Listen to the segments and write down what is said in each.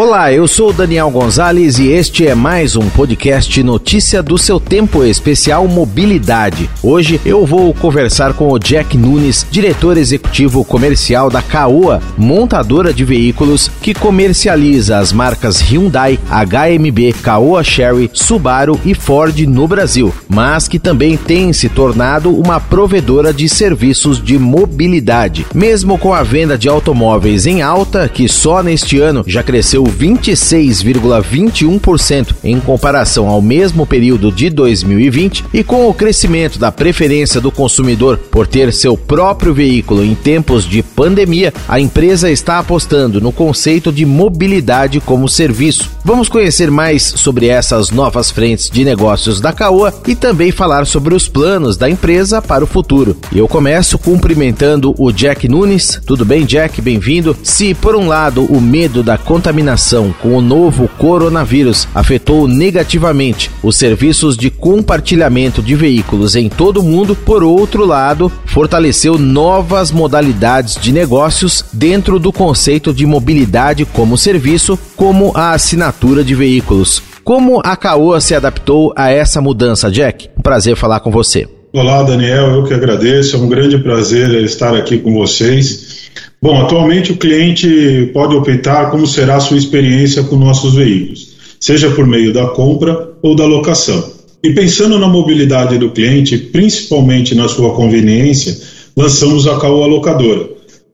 Olá, eu sou Daniel Gonzalez e este é mais um podcast Notícia do seu Tempo Especial Mobilidade. Hoje eu vou conversar com o Jack Nunes, diretor executivo comercial da Caoa, montadora de veículos que comercializa as marcas Hyundai, HMB, Caoa Sherry, Subaru e Ford no Brasil, mas que também tem se tornado uma provedora de serviços de mobilidade. Mesmo com a venda de automóveis em alta, que só neste ano já cresceu 26,21% em comparação ao mesmo período de 2020 e com o crescimento da preferência do consumidor por ter seu próprio veículo em tempos de pandemia, a empresa está apostando no conceito de mobilidade como serviço. Vamos conhecer mais sobre essas novas frentes de negócios da Caoa e também falar sobre os planos da empresa para o futuro. Eu começo cumprimentando o Jack Nunes. Tudo bem, Jack? Bem-vindo. Se por um lado o medo da contaminação contaminação com o novo coronavírus afetou negativamente os serviços de compartilhamento de veículos em todo o mundo, por outro lado, fortaleceu novas modalidades de negócios dentro do conceito de mobilidade como serviço, como a assinatura de veículos. Como a Caoa se adaptou a essa mudança, Jack? Prazer falar com você. Olá, Daniel, eu que agradeço, é um grande prazer estar aqui com vocês. Bom, atualmente o cliente pode optar como será a sua experiência com nossos veículos, seja por meio da compra ou da locação. E pensando na mobilidade do cliente, principalmente na sua conveniência, lançamos a Caoa Locadora,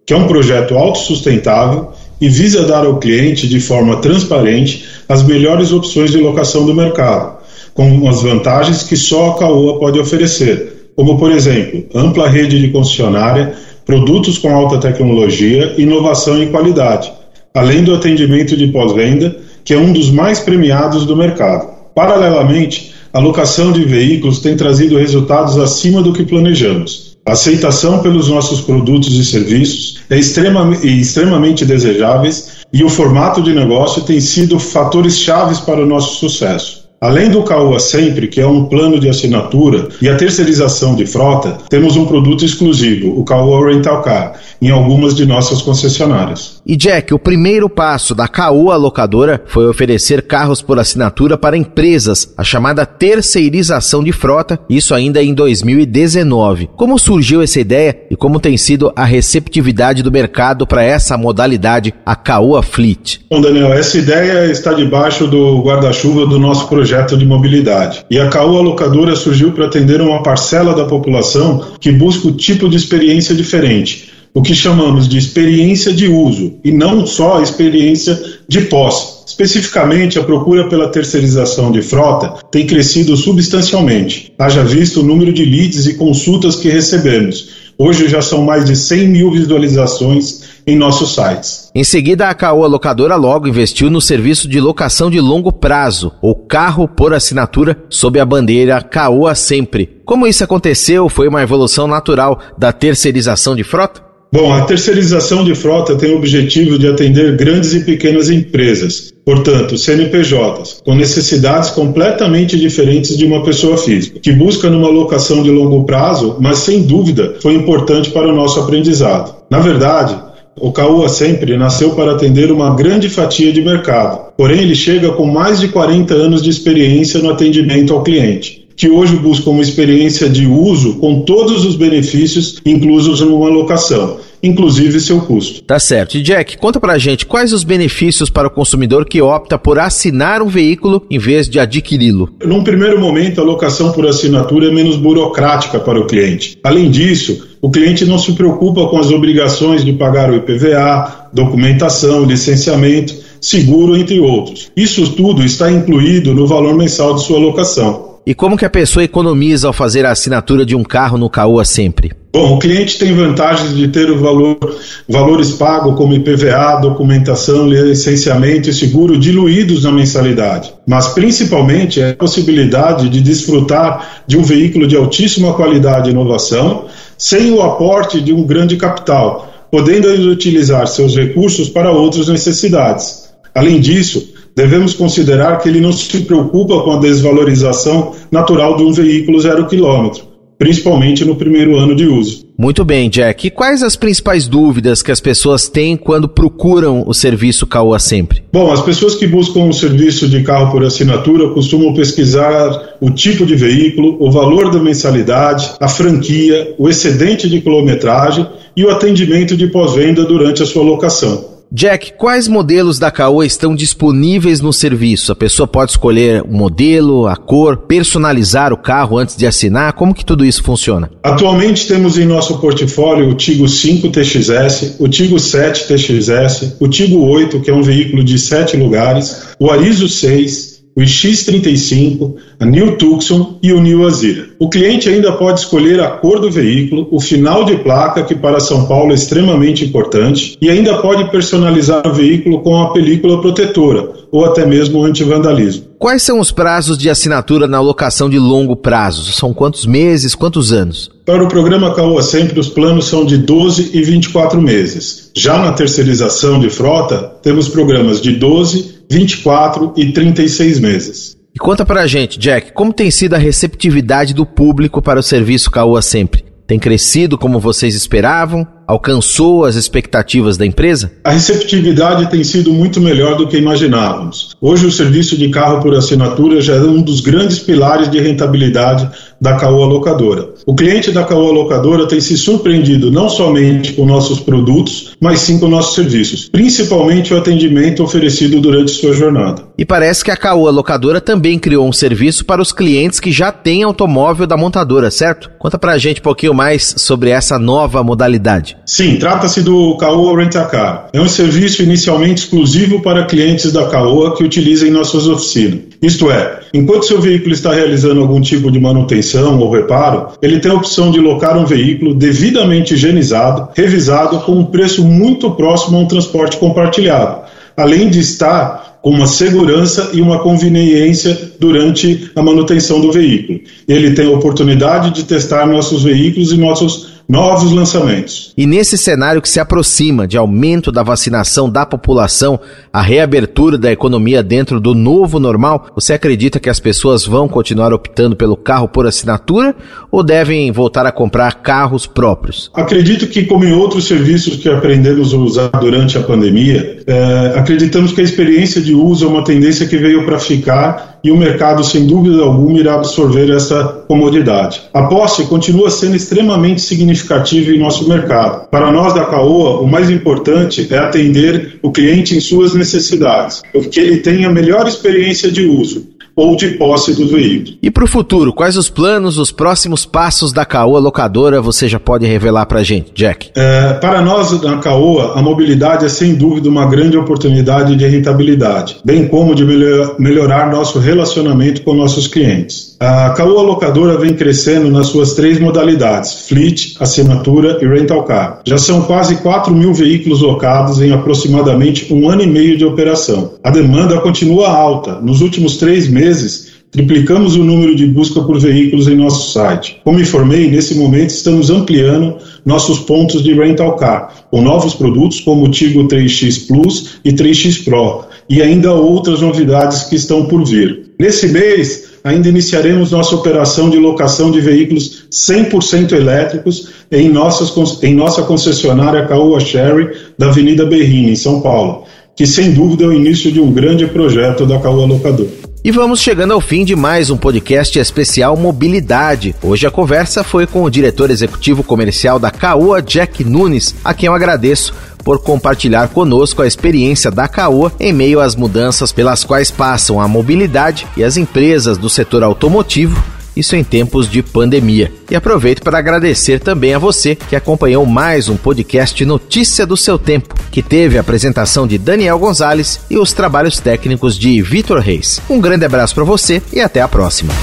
que é um projeto autossustentável e visa dar ao cliente, de forma transparente, as melhores opções de locação do mercado, com as vantagens que só a Caoa pode oferecer, como, por exemplo, ampla rede de concessionária, produtos com alta tecnologia, inovação e qualidade, além do atendimento de pós-venda, que é um dos mais premiados do mercado. Paralelamente, a locação de veículos tem trazido resultados acima do que planejamos. A aceitação pelos nossos produtos e serviços é extremamente, extremamente desejáveis e o formato de negócio tem sido fatores chaves para o nosso sucesso. Além do Caoa Sempre, que é um plano de assinatura, e a terceirização de frota, temos um produto exclusivo, o Caoa Rental Car, em algumas de nossas concessionárias. E Jack, o primeiro passo da Caoa Locadora foi oferecer carros por assinatura para empresas, a chamada terceirização de frota, isso ainda em 2019. Como surgiu essa ideia e como tem sido a receptividade do mercado para essa modalidade, a Caoa Fleet? Bom, Daniel, essa ideia está debaixo do guarda-chuva do nosso projeto de mobilidade. E a Caoa Locadora surgiu para atender uma parcela da população que busca o tipo de experiência diferente, o que chamamos de experiência de uso, e não só a experiência de posse. Especificamente, a procura pela terceirização de frota tem crescido substancialmente. Haja visto o número de leads e consultas que recebemos Hoje já são mais de 100 mil visualizações em nossos sites. Em seguida, a Caoa Locadora logo investiu no serviço de locação de longo prazo, ou carro por assinatura, sob a bandeira Caoa Sempre. Como isso aconteceu? Foi uma evolução natural da terceirização de frota? Bom, a terceirização de frota tem o objetivo de atender grandes e pequenas empresas, portanto, CNPJs, com necessidades completamente diferentes de uma pessoa física, que busca numa locação de longo prazo, mas sem dúvida foi importante para o nosso aprendizado. Na verdade, o Caoa sempre nasceu para atender uma grande fatia de mercado, porém ele chega com mais de 40 anos de experiência no atendimento ao cliente que hoje busca uma experiência de uso com todos os benefícios inclusos numa locação, inclusive seu custo. Tá certo. E Jack, conta pra gente quais os benefícios para o consumidor que opta por assinar um veículo em vez de adquiri-lo. Num primeiro momento, a locação por assinatura é menos burocrática para o cliente. Além disso, o cliente não se preocupa com as obrigações de pagar o IPVA, documentação, licenciamento, seguro, entre outros. Isso tudo está incluído no valor mensal de sua locação. E como que a pessoa economiza ao fazer a assinatura de um carro no Caoa sempre? Bom, o cliente tem vantagens de ter o valor, valores pagos como IPVA, documentação, licenciamento e seguro diluídos na mensalidade, mas principalmente é a possibilidade de desfrutar de um veículo de altíssima qualidade e inovação, sem o aporte de um grande capital, podendo utilizar seus recursos para outras necessidades. Além disso, devemos considerar que ele não se preocupa com a desvalorização natural de um veículo zero quilômetro, principalmente no primeiro ano de uso. Muito bem, Jack. E quais as principais dúvidas que as pessoas têm quando procuram o serviço Caoa Sempre? Bom, as pessoas que buscam o serviço de carro por assinatura costumam pesquisar o tipo de veículo, o valor da mensalidade, a franquia, o excedente de quilometragem e o atendimento de pós-venda durante a sua locação. Jack, quais modelos da Caoa estão disponíveis no serviço? A pessoa pode escolher o modelo, a cor, personalizar o carro antes de assinar? Como que tudo isso funciona? Atualmente temos em nosso portfólio o Tigo 5 TXS, o Tigo 7 TXS, o Tigo 8, que é um veículo de sete lugares, o Arizo 6, o X35, a New Tucson e o New Azira. O cliente ainda pode escolher a cor do veículo, o final de placa, que para São Paulo é extremamente importante, e ainda pode personalizar o veículo com a película protetora ou até mesmo o antivandalismo. Quais são os prazos de assinatura na locação de longo prazo? São quantos meses, quantos anos? Para o programa Caoa Sempre, os planos são de 12 e 24 meses. Já na terceirização de frota, temos programas de 12, 24 e 36 meses. E conta pra gente, Jack, como tem sido a receptividade do público para o serviço Caoa Sempre? Tem crescido como vocês esperavam? Alcançou as expectativas da empresa? A receptividade tem sido muito melhor do que imaginávamos. Hoje, o serviço de carro por assinatura já é um dos grandes pilares de rentabilidade da Caoa Locadora. O cliente da Caoa Locadora tem se surpreendido não somente com nossos produtos, mas sim com nossos serviços, principalmente o atendimento oferecido durante sua jornada. E parece que a Caoa Locadora também criou um serviço para os clientes que já têm automóvel da montadora, certo? Conta pra gente um pouquinho mais sobre essa nova modalidade. Sim, trata-se do Caoa Rent-A-Car. É um serviço inicialmente exclusivo para clientes da Caoa que utilizem nossas oficinas. Isto é, enquanto seu veículo está realizando algum tipo de manutenção ou reparo, ele tem a opção de locar um veículo devidamente higienizado, revisado com um preço muito próximo a um transporte compartilhado, além de estar com uma segurança e uma conveniência durante a manutenção do veículo. Ele tem a oportunidade de testar nossos veículos e nossos novos lançamentos. E nesse cenário que se aproxima de aumento da vacinação da população, a reabertura da economia dentro do novo normal, você acredita que as pessoas vão continuar optando pelo carro por assinatura ou devem voltar a comprar carros próprios? Acredito que, como em outros serviços que aprendemos a usar durante a pandemia, é, acreditamos que a experiência de uso é uma tendência que veio para ficar e o mercado, sem dúvida alguma, irá absorver essa comodidade. A posse continua sendo extremamente significativa em nosso mercado. Para nós da Caoa, o mais importante é atender o cliente em suas necessidades, porque ele tenha a melhor experiência de uso ou de posse do veículo. E para o futuro, quais os planos, os próximos passos da Caoa Locadora você já pode revelar para a gente, Jack? É, para nós da Caoa, a mobilidade é sem dúvida uma grande oportunidade de rentabilidade, bem como de melhor, melhorar nosso relacionamento com nossos clientes. A Caoa Locadora vem crescendo nas suas três modalidades, fleet, assinatura e rental car. Já são quase 4 mil veículos locados em aproximadamente um ano e meio de operação. A demanda continua alta. Nos últimos três meses, triplicamos o número de busca por veículos em nosso site. Como informei, nesse momento estamos ampliando nossos pontos de rental car, com novos produtos como o Tigo 3X Plus e 3X Pro, e ainda outras novidades que estão por vir. Nesse mês, ainda iniciaremos nossa operação de locação de veículos 100% elétricos em, nossas, em nossa concessionária Caoa Sherry da Avenida Berrini, em São Paulo, que sem dúvida é o início de um grande projeto da Caoa Locadora. E vamos chegando ao fim de mais um podcast especial Mobilidade. Hoje a conversa foi com o diretor executivo comercial da Caoa, Jack Nunes, a quem eu agradeço por compartilhar conosco a experiência da Caoa em meio às mudanças pelas quais passam a mobilidade e as empresas do setor automotivo isso em tempos de pandemia. E aproveito para agradecer também a você que acompanhou mais um podcast Notícia do seu Tempo, que teve a apresentação de Daniel Gonzalez e os trabalhos técnicos de Vitor Reis. Um grande abraço para você e até a próxima.